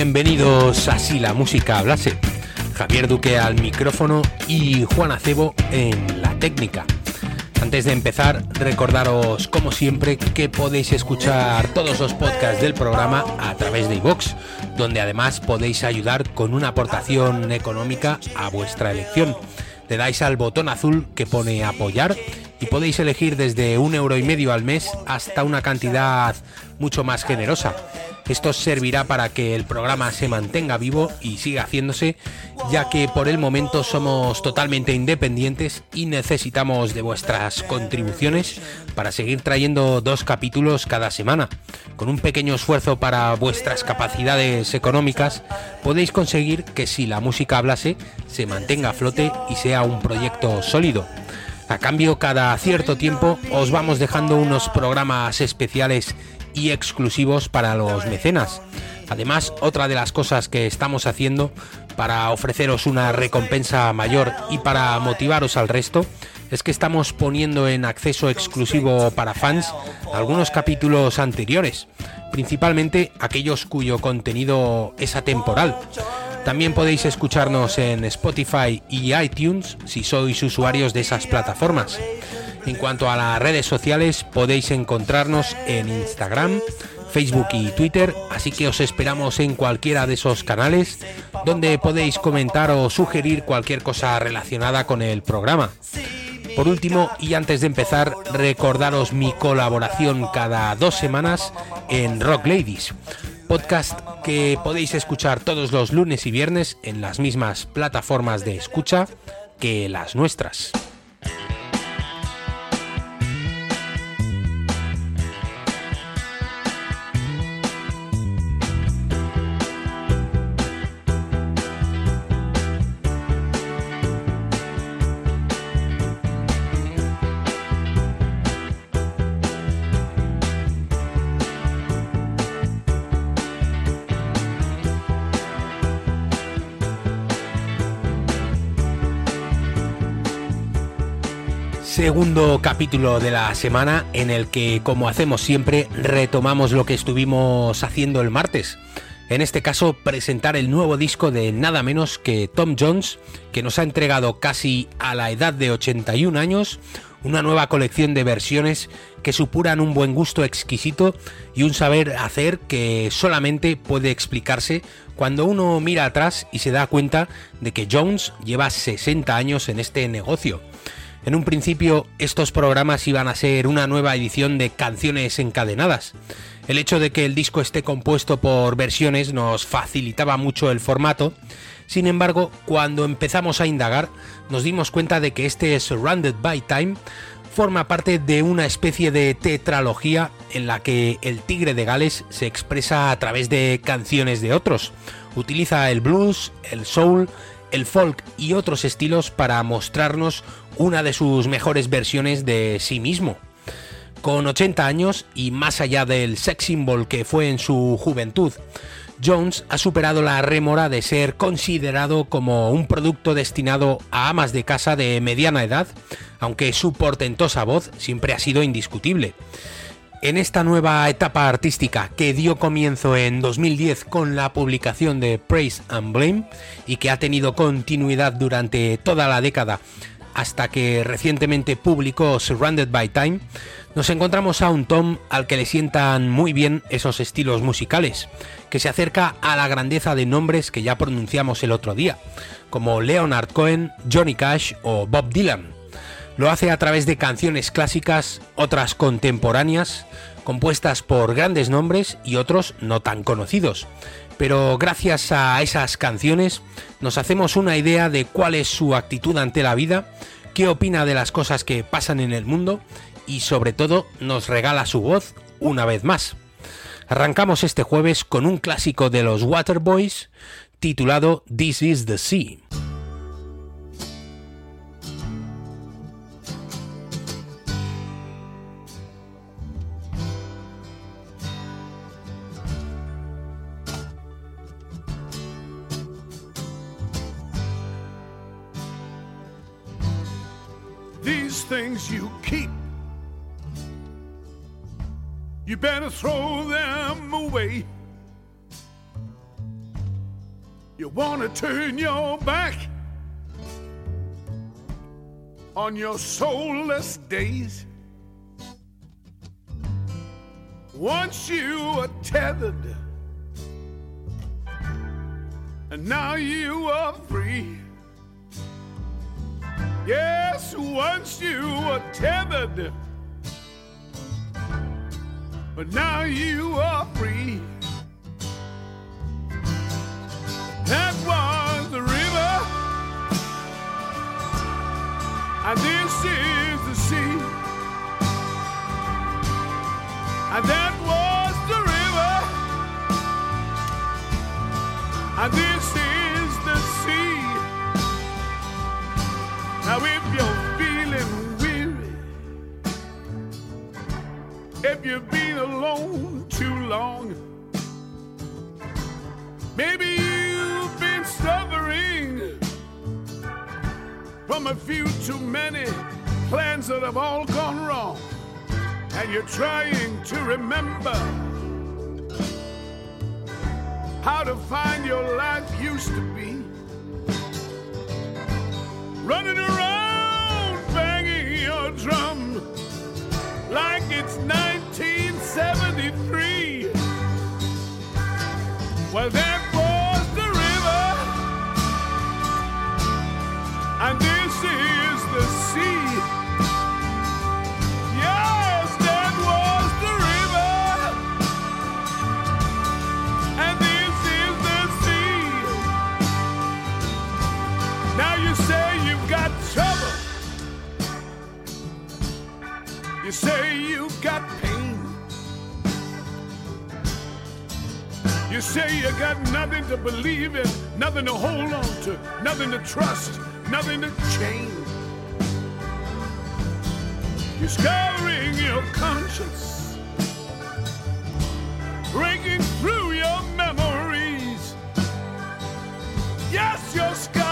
Bienvenidos a Si la música hablase. Javier Duque al micrófono y Juan Acebo en la técnica. Antes de empezar, recordaros como siempre que podéis escuchar todos los podcasts del programa a través de iVox, donde además podéis ayudar con una aportación económica a vuestra elección. Le dais al botón azul que pone apoyar y podéis elegir desde un euro y medio al mes hasta una cantidad mucho más generosa. Esto servirá para que el programa se mantenga vivo y siga haciéndose, ya que por el momento somos totalmente independientes y necesitamos de vuestras contribuciones para seguir trayendo dos capítulos cada semana. Con un pequeño esfuerzo para vuestras capacidades económicas, podéis conseguir que si la música hablase, se mantenga a flote y sea un proyecto sólido. A cambio, cada cierto tiempo os vamos dejando unos programas especiales y exclusivos para los mecenas. Además, otra de las cosas que estamos haciendo para ofreceros una recompensa mayor y para motivaros al resto es que estamos poniendo en acceso exclusivo para fans algunos capítulos anteriores, principalmente aquellos cuyo contenido es atemporal. También podéis escucharnos en Spotify y iTunes si sois usuarios de esas plataformas. En cuanto a las redes sociales, podéis encontrarnos en Instagram, Facebook y Twitter, así que os esperamos en cualquiera de esos canales donde podéis comentar o sugerir cualquier cosa relacionada con el programa. Por último, y antes de empezar, recordaros mi colaboración cada dos semanas en Rock Ladies, podcast que podéis escuchar todos los lunes y viernes en las mismas plataformas de escucha que las nuestras. Segundo capítulo de la semana en el que, como hacemos siempre, retomamos lo que estuvimos haciendo el martes. En este caso, presentar el nuevo disco de nada menos que Tom Jones, que nos ha entregado casi a la edad de 81 años una nueva colección de versiones que supuran un buen gusto exquisito y un saber hacer que solamente puede explicarse cuando uno mira atrás y se da cuenta de que Jones lleva 60 años en este negocio. En un principio estos programas iban a ser una nueva edición de canciones encadenadas. El hecho de que el disco esté compuesto por versiones nos facilitaba mucho el formato. Sin embargo, cuando empezamos a indagar, nos dimos cuenta de que este Surrounded by Time forma parte de una especie de tetralogía en la que el tigre de Gales se expresa a través de canciones de otros. Utiliza el blues, el soul, el folk y otros estilos para mostrarnos una de sus mejores versiones de sí mismo. Con 80 años y más allá del sex symbol que fue en su juventud, Jones ha superado la rémora de ser considerado como un producto destinado a amas de casa de mediana edad, aunque su portentosa voz siempre ha sido indiscutible. En esta nueva etapa artística que dio comienzo en 2010 con la publicación de Praise and Blame y que ha tenido continuidad durante toda la década hasta que recientemente publicó Surrounded by Time, nos encontramos a un Tom al que le sientan muy bien esos estilos musicales, que se acerca a la grandeza de nombres que ya pronunciamos el otro día, como Leonard Cohen, Johnny Cash o Bob Dylan. Lo hace a través de canciones clásicas, otras contemporáneas, compuestas por grandes nombres y otros no tan conocidos. Pero gracias a esas canciones nos hacemos una idea de cuál es su actitud ante la vida, qué opina de las cosas que pasan en el mundo y sobre todo nos regala su voz una vez más. Arrancamos este jueves con un clásico de los Waterboys titulado This is the Sea. Things you keep. You better throw them away. You want to turn your back on your soulless days. Once you are tethered, and now you are free. Yes, once you were tethered, but now you are free. That was the river, and this is the sea. And that was the river, and this is Now, if you're feeling weary, if you've been alone too long, maybe you've been suffering from a few too many plans that have all gone wrong, and you're trying to remember how to find your life used to be running around banging your drum like it's 1973. Well, that got nothing to believe in, nothing to hold on to, nothing to trust, nothing to change. You're scouring your conscience, breaking through your memories. Yes, you're scouring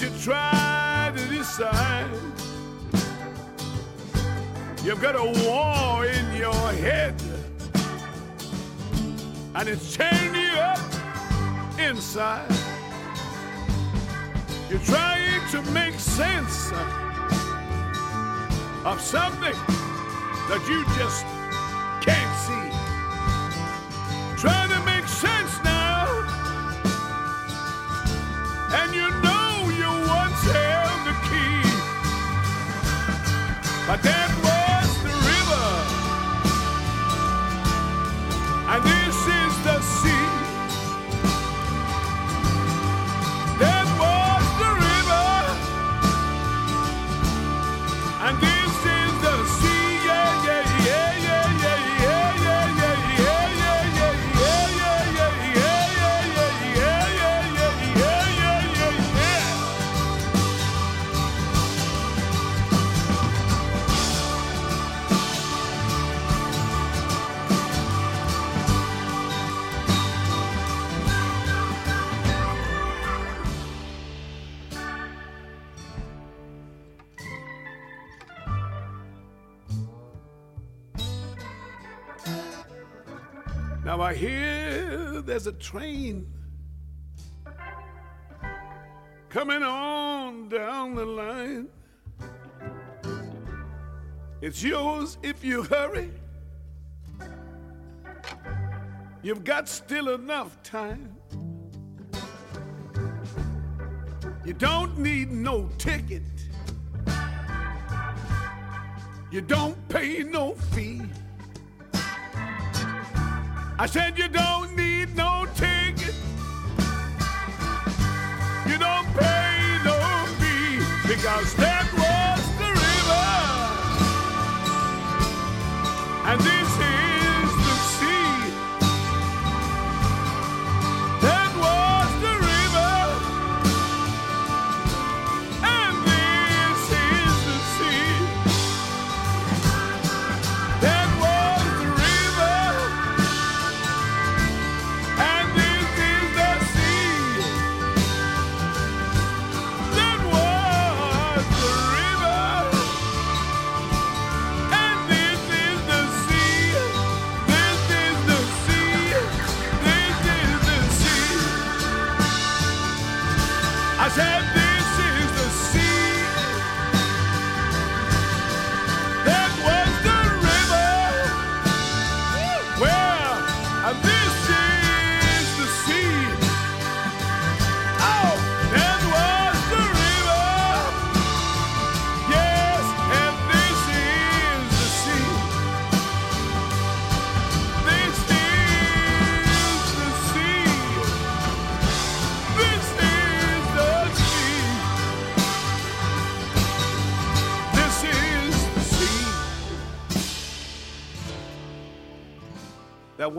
you try to decide. You've got a war in your head, and it's tearing you up inside. You're trying to make sense of something that you just But then there's a train coming on down the line. It's yours if you hurry. You've got still enough time. You don't need no ticket. You don't pay no fee. I said you don't need no ticket. You don't pay no fee because that was the river. And this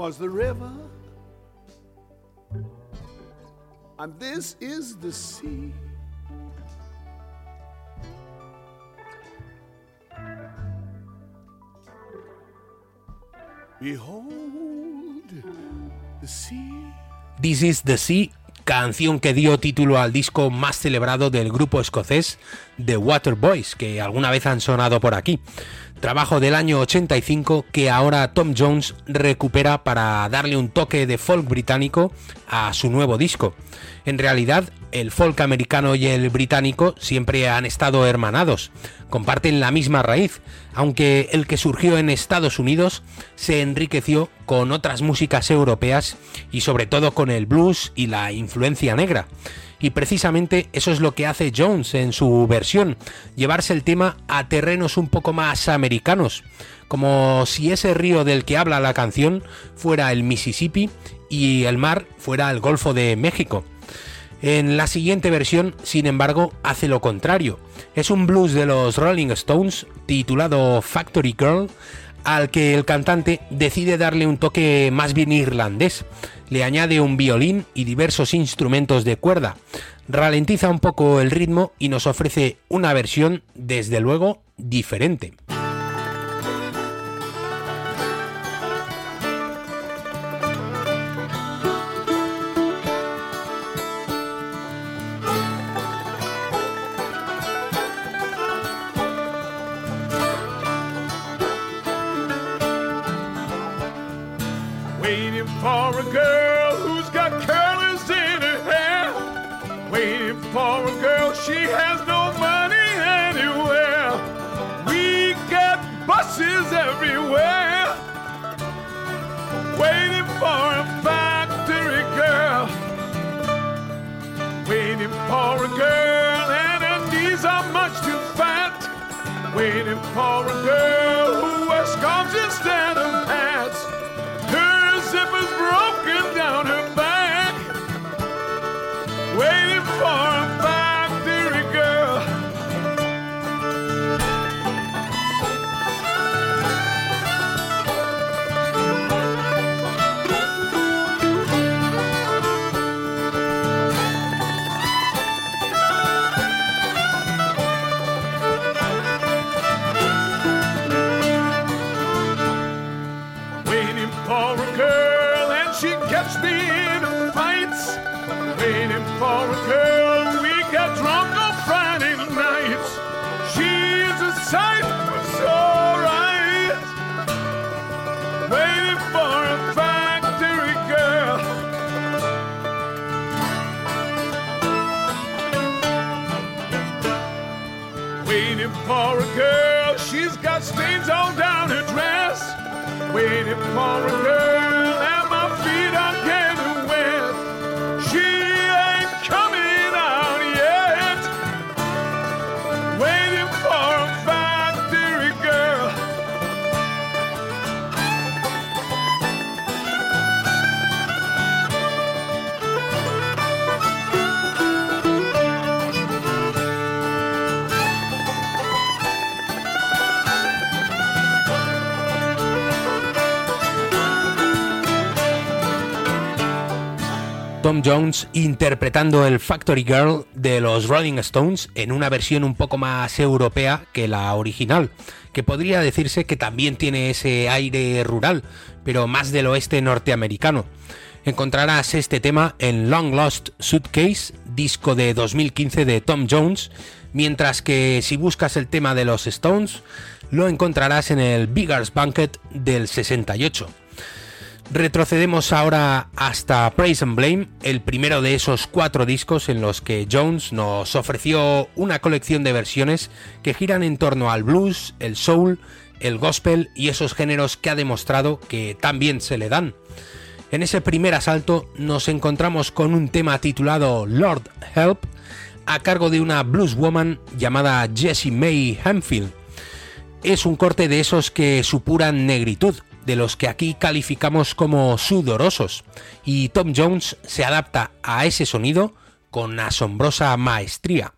was the river. And this is the sea. Behold the sea. This is the Sea, canción que dio título al disco más celebrado del grupo escocés The Waterboys, que alguna vez han sonado por aquí. Trabajo del año 85 que ahora Tom Jones recupera para darle un toque de folk británico a su nuevo disco. En realidad, el folk americano y el británico siempre han estado hermanados, comparten la misma raíz, aunque el que surgió en Estados Unidos se enriqueció con otras músicas europeas y sobre todo con el blues y la influencia negra. Y precisamente eso es lo que hace Jones en su versión, llevarse el tema a terrenos un poco más americanos, como si ese río del que habla la canción fuera el Mississippi y el mar fuera el Golfo de México. En la siguiente versión, sin embargo, hace lo contrario. Es un blues de los Rolling Stones titulado Factory Girl, al que el cantante decide darle un toque más bien irlandés. Le añade un violín y diversos instrumentos de cuerda. Ralentiza un poco el ritmo y nos ofrece una versión, desde luego, diferente. Jones interpretando el Factory Girl de los Rolling Stones en una versión un poco más europea que la original, que podría decirse que también tiene ese aire rural, pero más del oeste norteamericano. Encontrarás este tema en Long Lost Suitcase, disco de 2015 de Tom Jones, mientras que si buscas el tema de los Stones, lo encontrarás en el Bigger's Banquet del 68. Retrocedemos ahora hasta Praise and Blame, el primero de esos cuatro discos en los que Jones nos ofreció una colección de versiones que giran en torno al blues, el soul, el gospel y esos géneros que ha demostrado que también se le dan. En ese primer asalto nos encontramos con un tema titulado Lord Help a cargo de una blues woman llamada Jessie May Hanfield. Es un corte de esos que supuran negritud, de los que aquí calificamos como sudorosos, y Tom Jones se adapta a ese sonido con asombrosa maestría.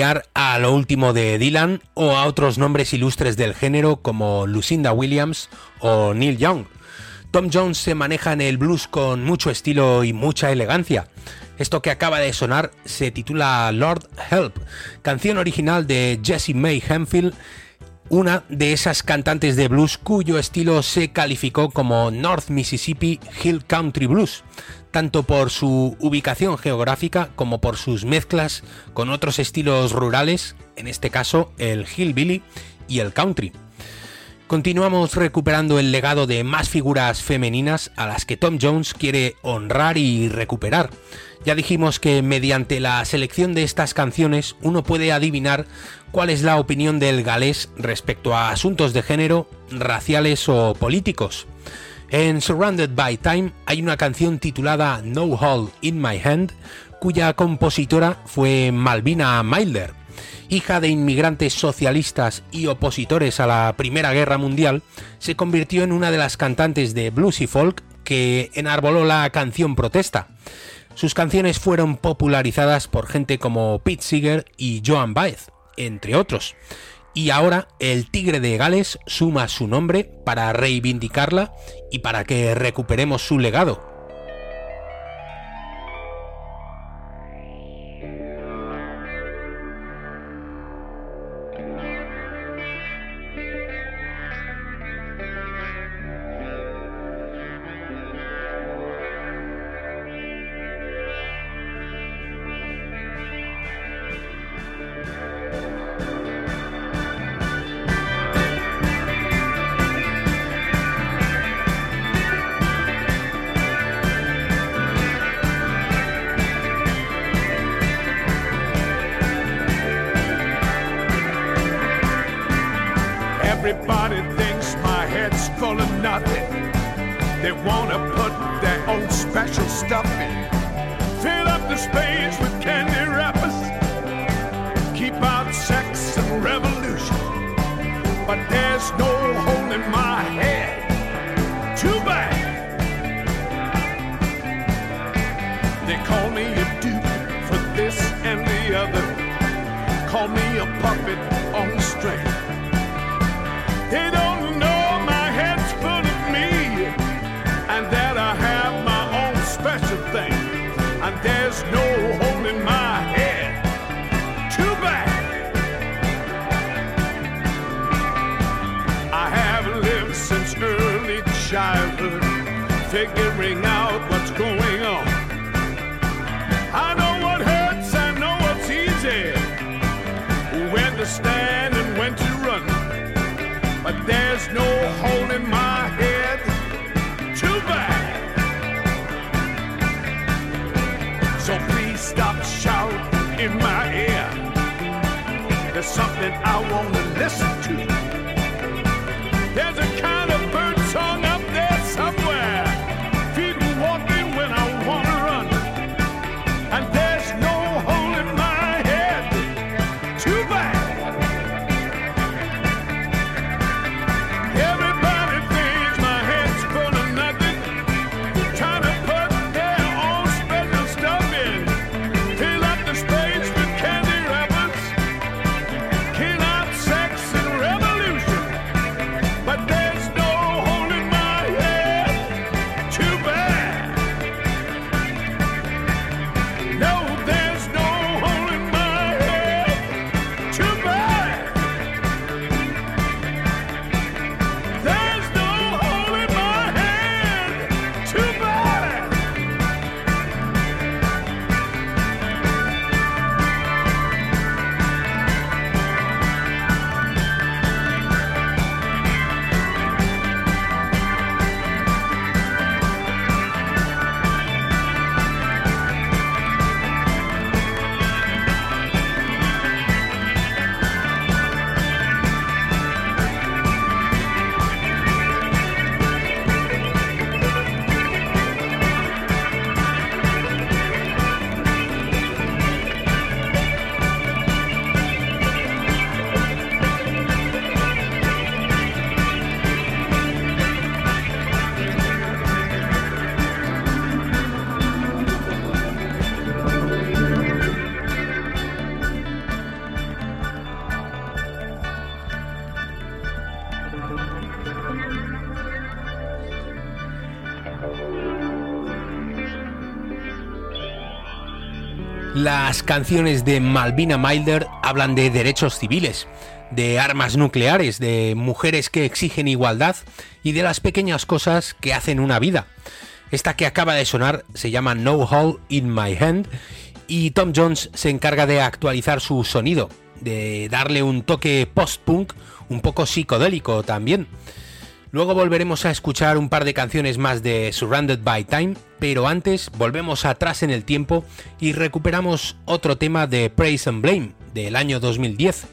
A lo último de Dylan o a otros nombres ilustres del género como Lucinda Williams o Neil Young. Tom Jones se maneja en el blues con mucho estilo y mucha elegancia. Esto que acaba de sonar se titula Lord Help, canción original de Jessie May Hanfield, una de esas cantantes de blues cuyo estilo se calificó como North Mississippi Hill Country Blues, tanto por su ubicación geográfica como por sus mezclas con otros estilos rurales, en este caso el hillbilly y el country. Continuamos recuperando el legado de más figuras femeninas a las que Tom Jones quiere honrar y recuperar. Ya dijimos que mediante la selección de estas canciones uno puede adivinar cuál es la opinión del galés respecto a asuntos de género, raciales o políticos. En Surrounded by Time hay una canción titulada No Hole in My Hand, cuya compositora fue Malvina Milder. Hija de inmigrantes socialistas y opositores a la Primera Guerra Mundial, se convirtió en una de las cantantes de blues y folk que enarboló la canción protesta. Sus canciones fueron popularizadas por gente como Pete Seeger y Joan Baez, entre otros. Y ahora el Tigre de Gales suma su nombre para reivindicarla y para que recuperemos su legado. Figuring out what's going on. I know what hurts, I know what's easy, when to stand and when to run but there's no hole in my head. Too bad. So please stop shouting in my ear. There's something I want to listen to. Las canciones de Malvina Milder hablan de derechos civiles, de armas nucleares, de mujeres que exigen igualdad y de las pequeñas cosas que hacen una vida. Esta que acaba de sonar se llama No Hole in My Hand y Tom Jones se encarga de actualizar su sonido, de darle un toque post-punk un poco psicodélico también. Luego volveremos a escuchar un par de canciones más de Surrounded by Time, pero antes volvemos atrás en el tiempo y recuperamos otro tema de Praise and Blame del año 2010.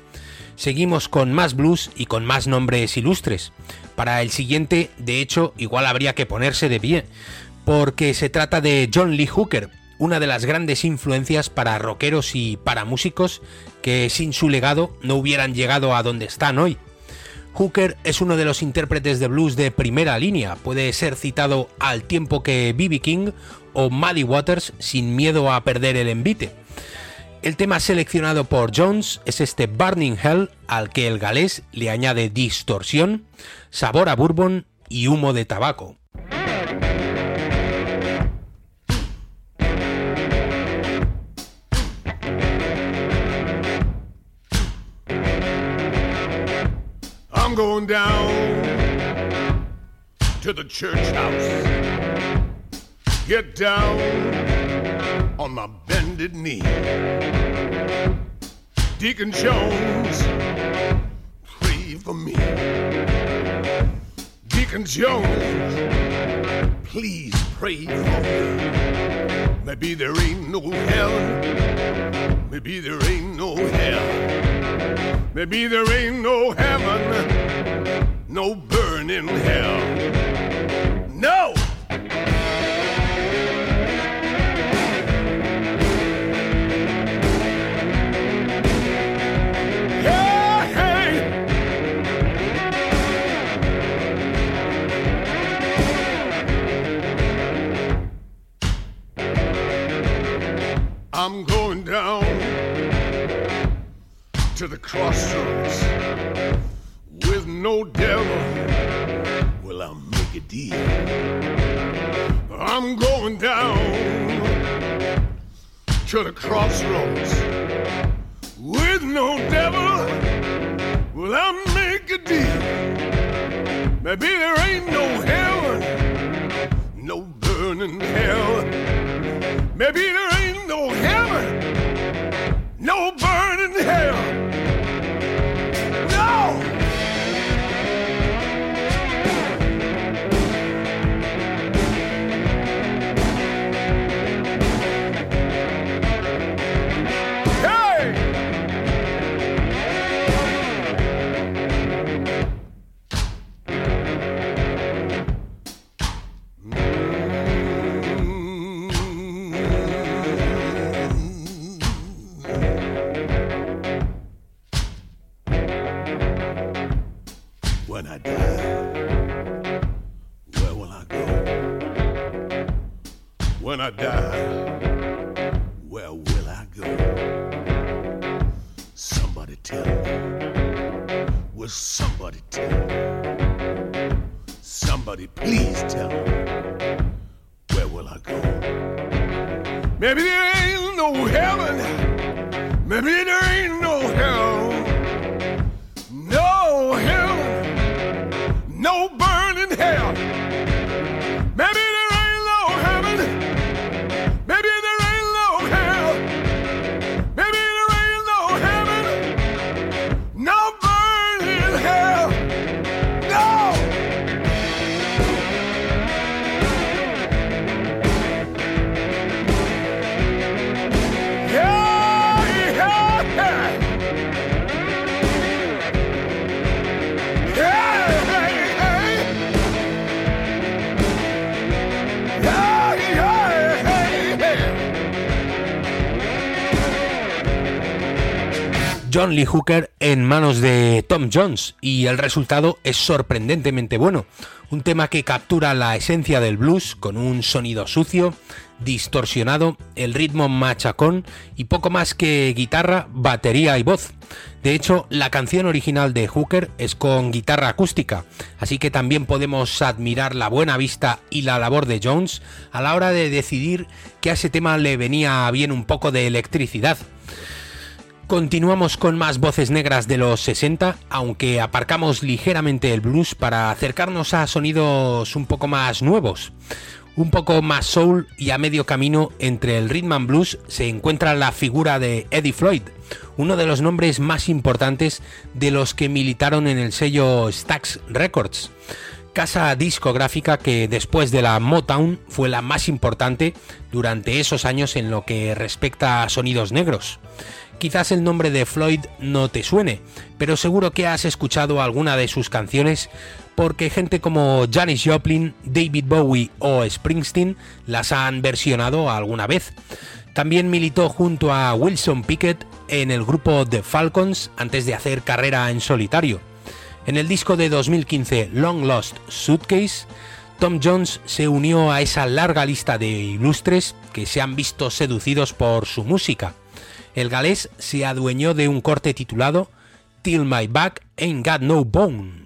Seguimos con más blues y con más nombres ilustres. Para el siguiente, de hecho, igual habría que ponerse de pie, porque se trata de John Lee Hooker, una de las grandes influencias para rockeros y para músicos que sin su legado no hubieran llegado a donde están hoy. Hooker es uno de los intérpretes de blues de primera línea, puede ser citado al tiempo que B.B. King o Muddy Waters sin miedo a perder el envite. El tema seleccionado por Jones es este Burning Hell al que el galés le añade distorsión, sabor a bourbon y humo de tabaco. Going down to the church house. Get down on my bended knee. Deacon Jones, pray for me. Deacon Jones, please pray for me. Maybe there ain't no hell. Maybe there ain't no hell. Maybe there ain't no heaven, no burning hell. No! I'm going down to the crossroads no devil. Well, I'll make a deal? I'm going down to the crossroads with no devil. Well, I'll make a deal? Maybe there ain't no heaven, no burning hell. Maybe there ain't no heaven, no burning hell. Lee Hooker en manos de Tom Jones y el resultado es sorprendentemente bueno. Un tema que captura la esencia del blues con un sonido sucio, distorsionado, el ritmo machacón y poco más que guitarra, batería y voz. De hecho, la canción original de Hooker es con guitarra acústica, así que también podemos admirar la buena vista y la labor de Jones a la hora de decidir que a ese tema le venía bien un poco de electricidad. Continuamos con más voces negras de los 60, aunque aparcamos ligeramente el blues para acercarnos a sonidos un poco más nuevos. Un poco más soul y a medio camino entre el rhythm and blues se encuentra la figura de Eddie Floyd, uno de los nombres más importantes de los que militaron en el sello Stax Records, casa discográfica que después de la Motown fue la más importante durante esos años en lo que respecta a sonidos negros. Quizás el nombre de Floyd no te suene, pero seguro que has escuchado alguna de sus canciones porque gente como Janis Joplin, David Bowie o Springsteen las han versionado alguna vez. También militó junto a Wilson Pickett en el grupo The Falcons antes de hacer carrera en solitario. En el disco de 2015 Long Lost Suitcase, Tom Jones se unió a esa larga lista de ilustres que se han visto seducidos por su música el galés se adueñó de un corte titulado Till My Back Ain't Got No Bone.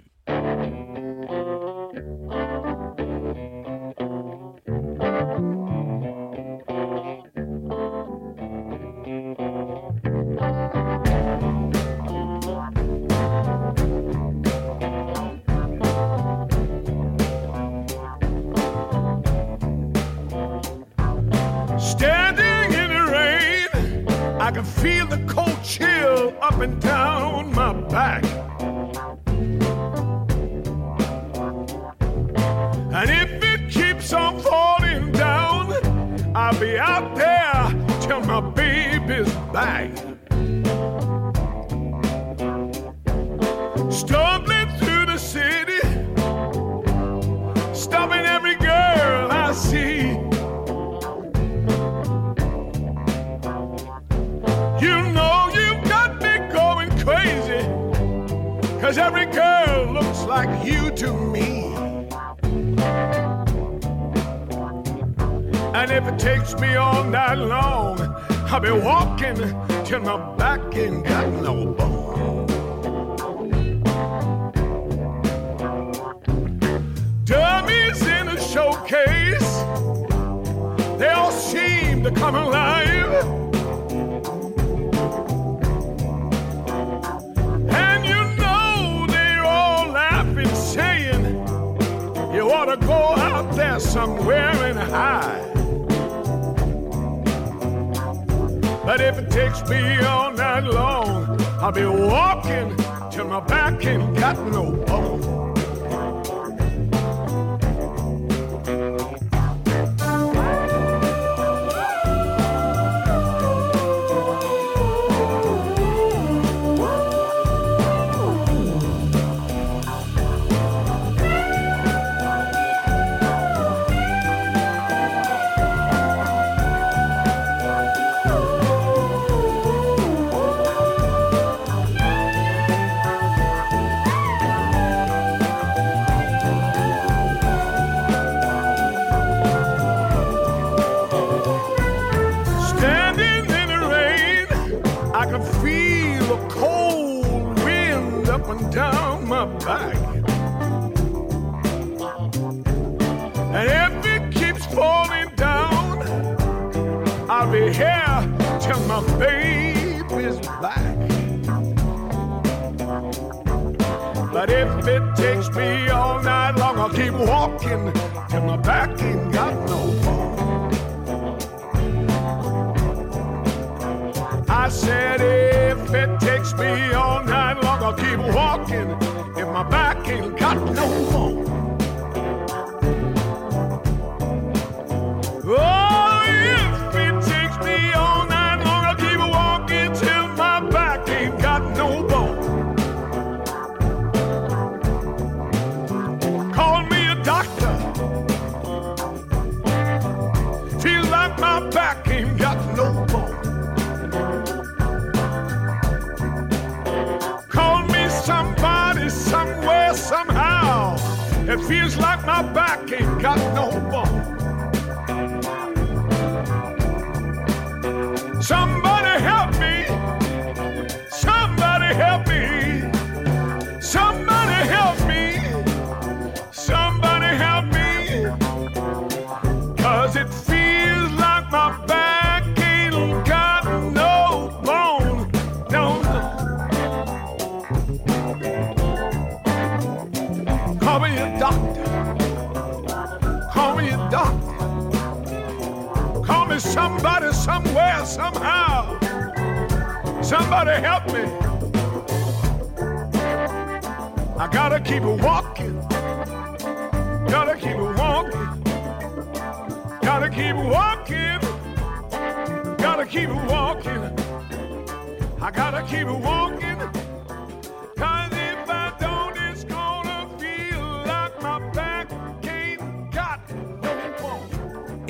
I can feel the cold chill up and down my back. And if it keeps on falling down, I'll be out there till my baby's back. To me. And if it takes me all night long, I'll be walking till my back ain't got no bone. Dummies in a showcase, they all seem to come alive. To go out there somewhere and hide. But if it takes me all night long, I'll be walking till my back ain't got no bone. Back. And if it keeps falling down, I'll be here till my baby's back. But if it takes me all night long, I'll keep walking doctor. Call me a doctor. Call me somebody, somewhere, somehow. Somebody help me. I gotta keep walking. Gotta keep walking. Gotta keep walking. Gotta keep walking. I gotta keep walking.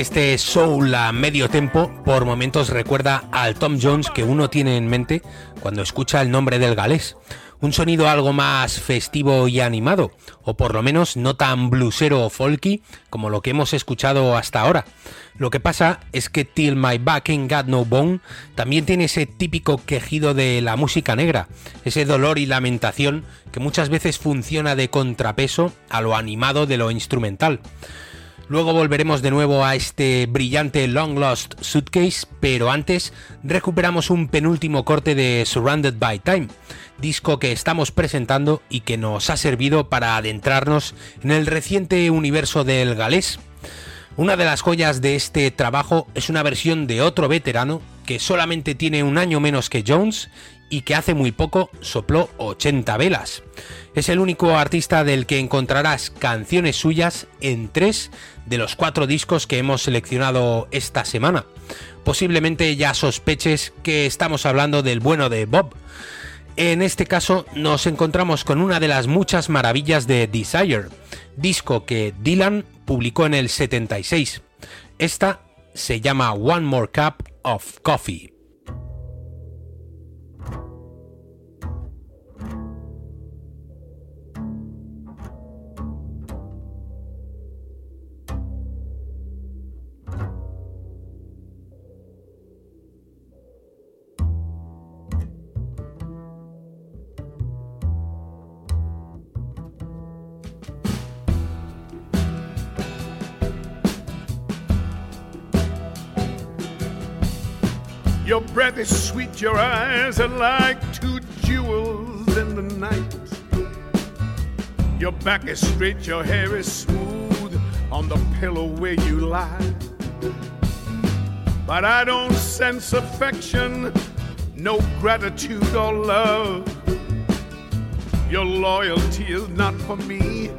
Este soul a medio tempo por momentos recuerda al Tom Jones que uno tiene en mente cuando escucha el nombre del galés. Un sonido algo más festivo y animado, o por lo menos no tan bluesero o folky como lo que hemos escuchado hasta ahora. Lo que pasa es que Till My Back Ain't Got No Bone también tiene ese típico quejido de la música negra, ese dolor y lamentación que muchas veces funciona de contrapeso a lo animado de lo instrumental. Luego volveremos de nuevo a este brillante Long Lost Suitcase, pero antes recuperamos un penúltimo corte de Surrounded by Time, disco que estamos presentando y que nos ha servido para adentrarnos en el reciente universo del galés. Una de las joyas de este trabajo es una versión de otro veterano que solamente tiene un año menos que Jones y que hace muy poco sopló 80 velas. Es el único artista del que encontrarás canciones suyas en tres de los cuatro discos que hemos seleccionado esta semana. Posiblemente ya sospeches que estamos hablando del bueno de Bob. En este caso nos encontramos con una de las muchas maravillas de Desire, disco que Dylan publicó en el 76. Esta se llama One More Cup of Coffee. Back is straight, your hair is smooth on the pillow where you lie. But I don't sense affection, no gratitude or love. Your loyalty is not for me,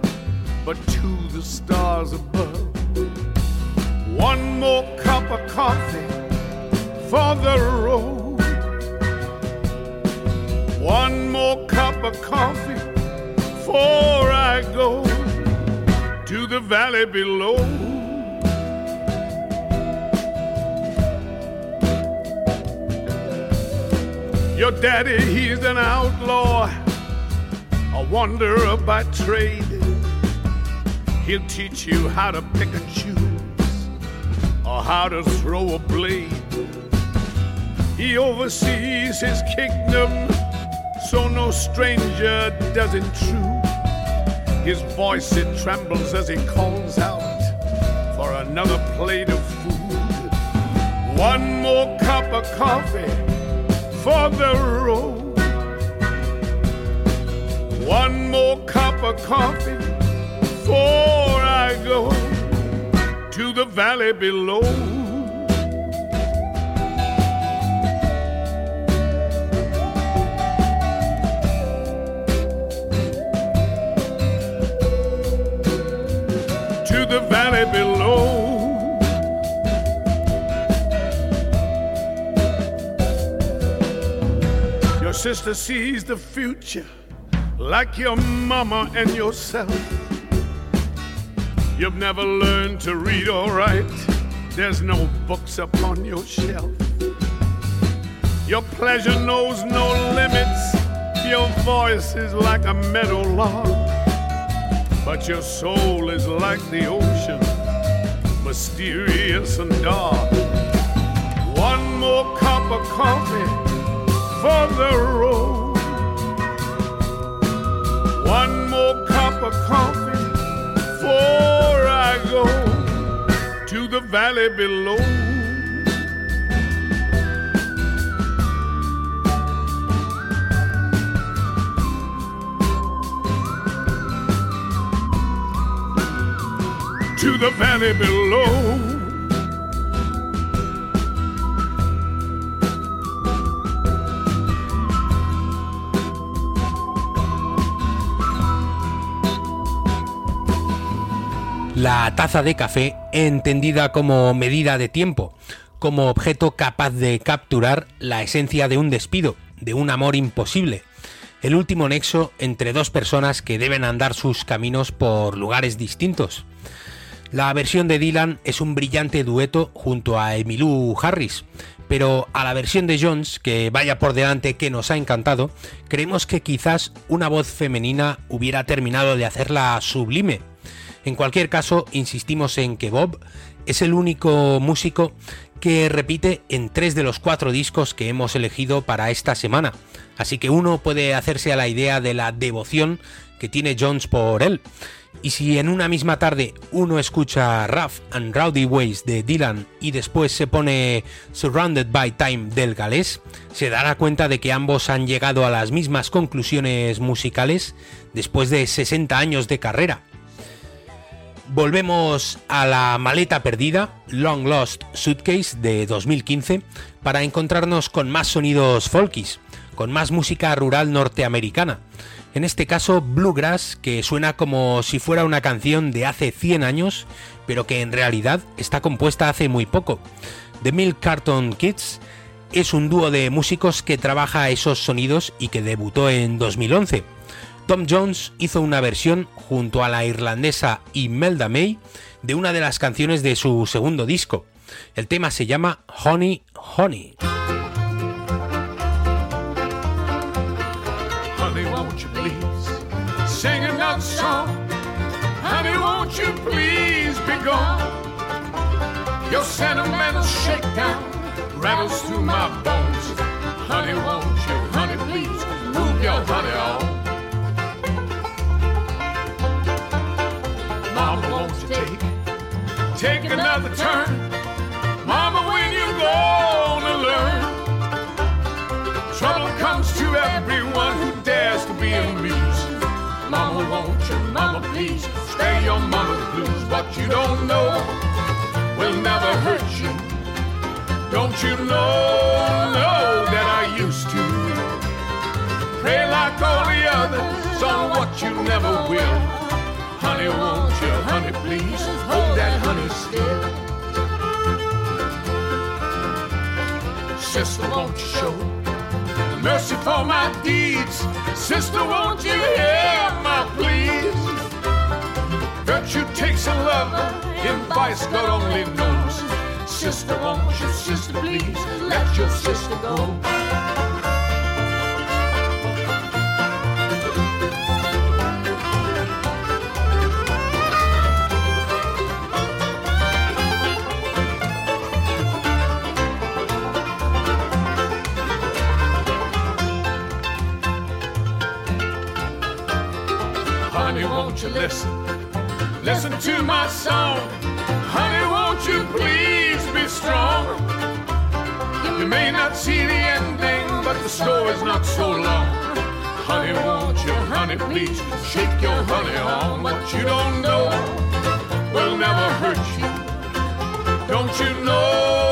but to the stars above. One more cup of coffee for the road. One more cup of coffee before I go to the valley below. Your daddy, he's an outlaw, a wanderer by trade. He'll teach you how to pick and choose or how to throw a blade. He oversees his kingdom, so no stranger does intrude. His voice it trembles as he calls out for another plate of food. One more cup of coffee for the road. One more cup of coffee before I go to the valley below. Sister sees the future like your mama and yourself. You've never learned to read or write, there's no books upon your shelf. Your pleasure knows no limits, your voice is like a meadow lark. But your soul is like the ocean, mysterious and dark. One more cup of coffee for the road. One more cup of coffee before I go to the valley below. to the valley below. Taza de café entendida como medida de tiempo, como objeto capaz de capturar la esencia de un despido, de un amor imposible, el último nexo entre dos personas que deben andar sus caminos por lugares distintos. La versión de Dylan es un brillante dueto junto a Emilou Harris, pero a la versión de Jones, que vaya por delante que nos ha encantado, creemos que quizás una voz femenina hubiera terminado de hacerla sublime. En cualquier caso, insistimos en que Bob es el único músico que repite en tres de los cuatro discos que hemos elegido para esta semana, así que uno puede hacerse a la idea de la devoción que tiene Jones por él. Y si en una misma tarde uno escucha Rough and Rowdy Ways de Dylan y después se pone Surrounded by Time del galés, se dará cuenta de que ambos han llegado a las mismas conclusiones musicales después de 60 años de carrera. Volvemos a la maleta perdida, Long Lost Suitcase de 2015, para encontrarnos con más sonidos folkies, con más música rural norteamericana. En este caso, Bluegrass, que suena como si fuera una canción de hace 100 años, pero que en realidad está compuesta hace muy poco. The Milk Carton Kids es un dúo de músicos que trabaja esos sonidos y que debutó en 2011. Tom Jones hizo una versión junto a la irlandesa Imelda May de una de las canciones de su segundo disco. El tema se llama Honey Honey. Honey, won't you please sing another song? Honey, won't you please be gone? Your sentimental shakedown rattles through my bones. Honey, won't you, honey, please move your honey you don't know will never hurt you. Don't you know, know that I used to pray like all the others on what you never will. Honey, won't you, honey, please hold that honey still. Sister, won't you show mercy for my deeds? Sister, won't you hear my pleas? Virtue takes a lover, in vice God only knows. Sister, won't you, sister, please let your sister go? Honey, won't you listen? Listen to my song. Honey, won't you please be strong? You may not see the ending, but the story's not so long. Honey, won't you, honey, please shake your honey on. What you don't know will never hurt you. Don't you know, know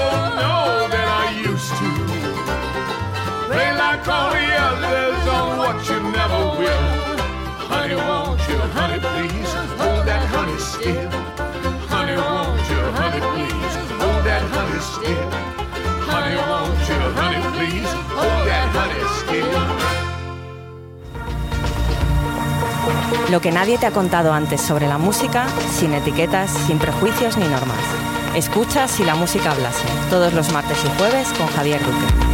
Lo que nadie te ha contado antes sobre la música, sin etiquetas, sin prejuicios ni normas. Escucha si la música hablase, todos los martes y jueves con Javier Duque.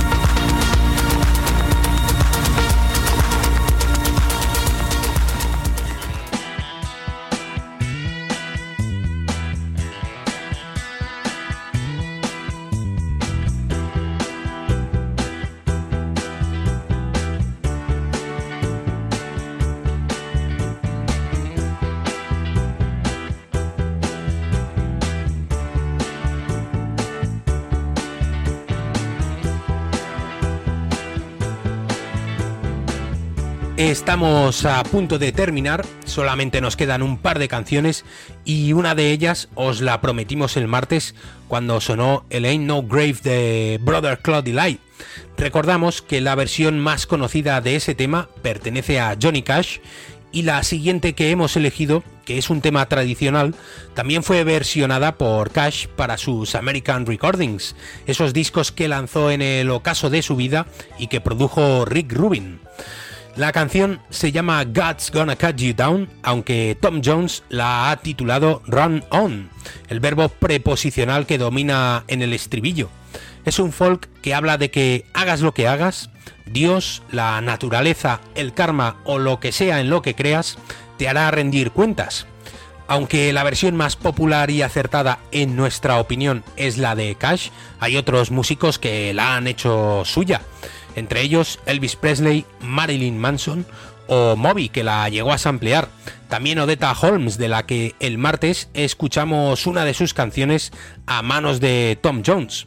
Estamos a punto de terminar, solamente nos quedan un par de canciones y una de ellas os la prometimos el martes cuando sonó el Ain't No Grave de Brother Claude Light. Recordamos que la versión más conocida de ese tema pertenece a Johnny Cash Y la siguiente que hemos elegido, que es un tema tradicional, también fue versionada por Cash para sus American Recordings, esos discos que lanzó en el ocaso de su vida y que produjo Rick Rubin. La canción se llama God's Gonna Cut You Down, aunque Tom Jones la ha titulado Run On, el verbo preposicional que domina en el estribillo. Es un folk que habla de que hagas lo que hagas, Dios, la naturaleza, el karma o lo que sea en lo que creas, te hará rendir cuentas. Aunque la versión más popular y acertada en nuestra opinión es la de Cash, hay otros músicos que la han hecho suya entre ellos Elvis Presley, Marilyn Manson o Moby, que la llegó a samplear. También Odetta Holmes, de la que el martes escuchamos una de sus canciones a manos de Tom Jones.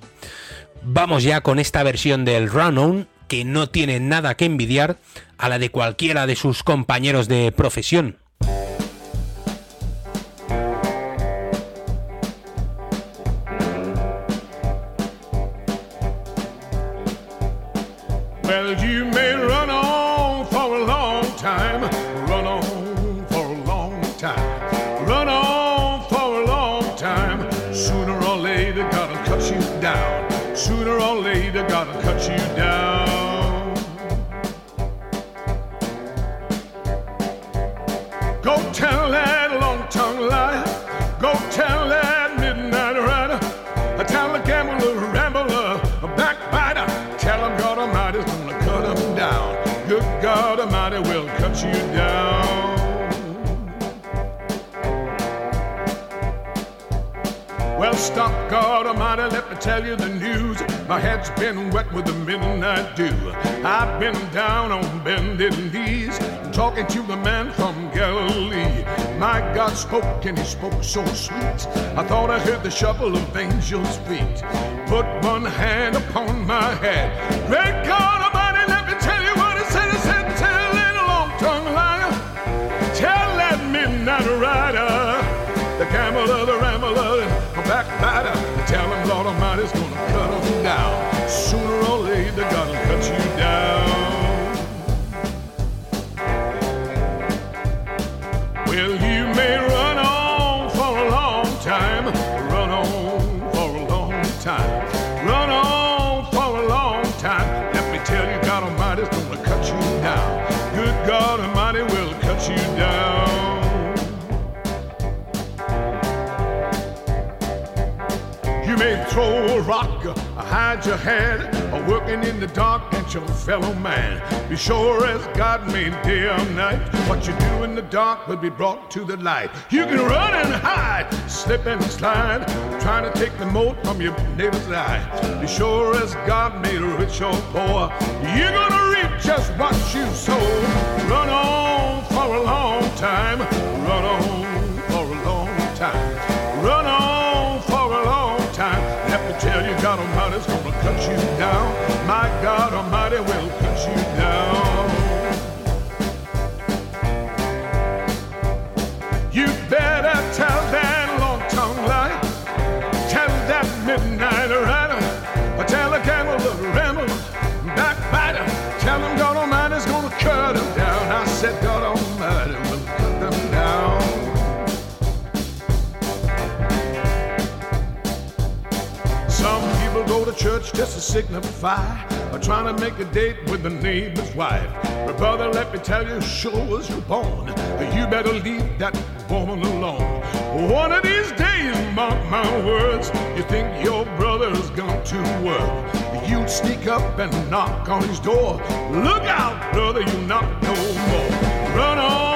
Vamos ya con esta versión del Run On, que no tiene nada que envidiar a la de cualquiera de sus compañeros de profesión. God Almighty, let me tell you the news. My head's been wet with the midnight dew. I've been down on bended knees, talking to the man from Galilee. My God spoke and he spoke so sweet. I thought I heard the shuffle of angels' feet. Put one hand upon my head. Great God Almighty, let me tell you what he said. He said, tell that long-tongued liar. Tell that midnight rider, the gambler, the rambler, backbiter. Tell him Lord Almighty's or hide your head, or working in the dark against your fellow man. Be sure as God made day or night, what you do in the dark will be brought to the light. You can run and hide, slip and slide, trying to take the mote from your neighbor's eye. Be sure as God made rich or poor, you're gonna reap just what you sow. Run on for a long time, run on for a long time, You down. My God Almighty will church just to signify or trying to make a date with the neighbor's wife. But brother, let me tell you, sure as you're born, you better leave that woman alone. One of these days, mark my words, you think your brother's gone to work. You'd sneak up and knock on his door. Look out, brother, you knock no more. Run on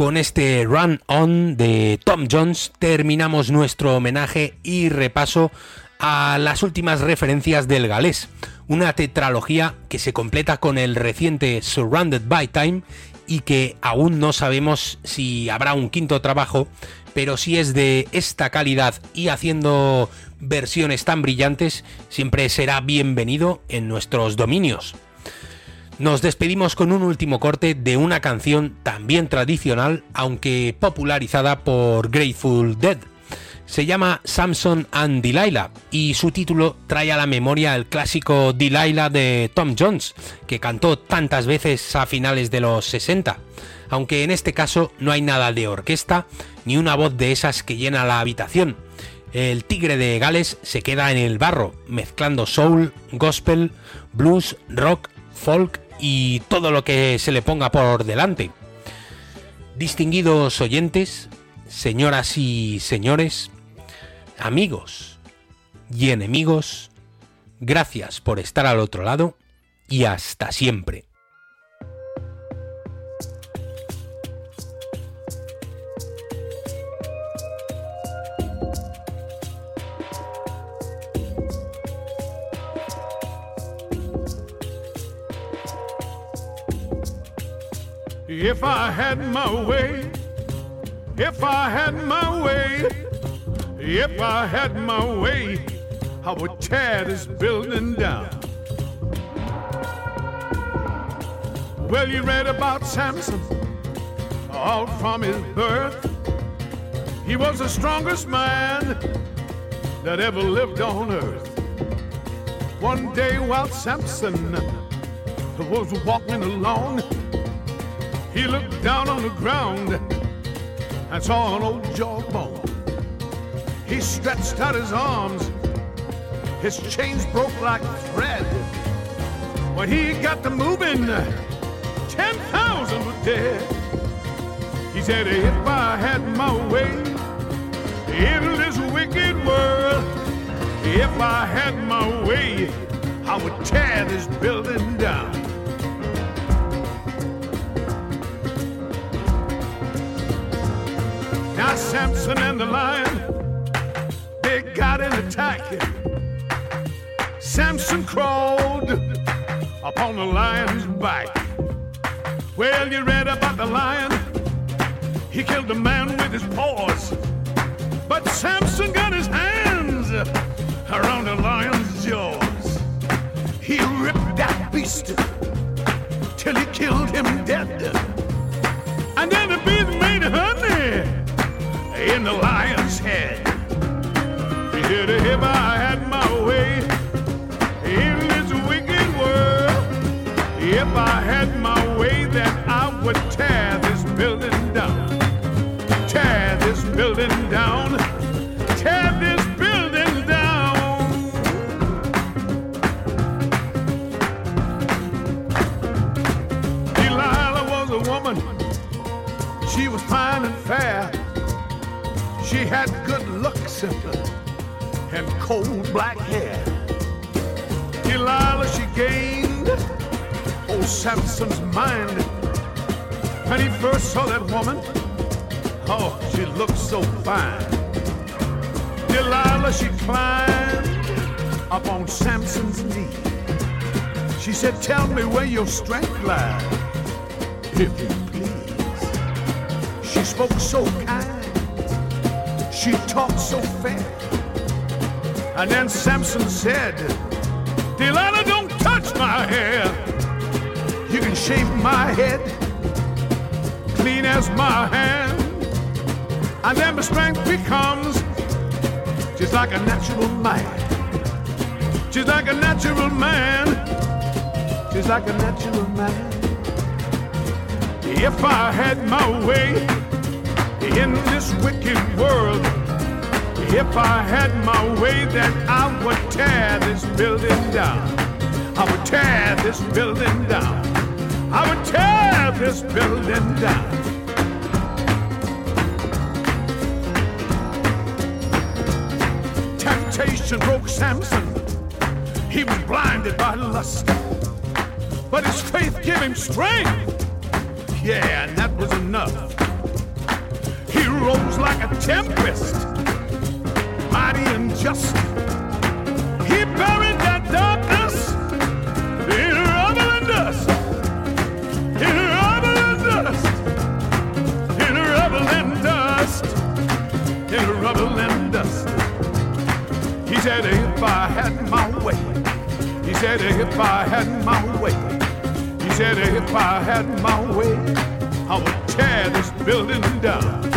Con este Run On de Tom Jones terminamos nuestro homenaje y repaso a las últimas referencias del galés, una tetralogía que se completa con el reciente Surrounded by Time y que aún no sabemos si habrá un quinto trabajo, pero si es de esta calidad y haciendo versiones tan brillantes, siempre será bienvenido en nuestros dominios. Nos despedimos con un último corte de una canción también tradicional, aunque popularizada por Grateful Dead. Se llama Samson and Delilah y su título trae a la memoria el clásico Delilah de Tom Jones, que cantó tantas veces a finales de los 60, aunque en este caso no hay nada de orquesta ni una voz de esas que llena la habitación. El tigre de Gales se queda en el barro, mezclando soul, gospel, blues, rock, folk y todo lo que se le ponga por delante. Distinguidos oyentes, señoras y señores, amigos y enemigos, gracias por estar al otro lado y hasta siempre. If I had my way, if I had my way, if I had my way, I would tear this building down. Well, you read about Samson, all from his birth. He was the strongest man that ever lived on earth. One day while Samson was walking along, he looked down on the ground and saw an old jawbone. He stretched out his arms, his chains broke like thread. When he got to moving, 10,000 were dead. He said, If I had my way in this wicked world, if I had my way, I would tear this building down. Now Samson and the lion, they got an attack. Samson crawled upon the lion's back. Well, you read about the lion. He killed the man with his paws. But Samson got his hands around the lion's jaws. He ripped that beast till he killed him dead. And then the beast made honey in the lion's head. If I had my way in this wicked world, if I had my way, then I would tear this building down. Tear this building down. Tear this building down. Delilah was a woman. She was fine and fair. She had good looks and, cold black hair. Delilah, she gained old Samson's mind. When he first saw that woman, oh, she looked so fine. Delilah, she climbed up on Samson's knee. She said, Tell me where your strength lies, if you please. She spoke so kind, she talked so fair. And then Samson said, Delilah, don't touch my hair. You can shave my head clean as my hand. And then my strength becomes just like a natural man. Just like a natural man. Just like a natural man. If I had my way in this wicked world, if I had my way, then I would tear this building down. I would tear this building down. I would tear this building down. Temptation broke Samson. He was blinded by lust. But his faith gave him strength. Yeah, and that was enough rose like a tempest, mighty and just. He buried that darkness in rubble and dust, in rubble and dust, in rubble and dust, in rubble and dust. He said, if I had my way, he said, if I had my way, he said, if I had my way, I would tear this building down.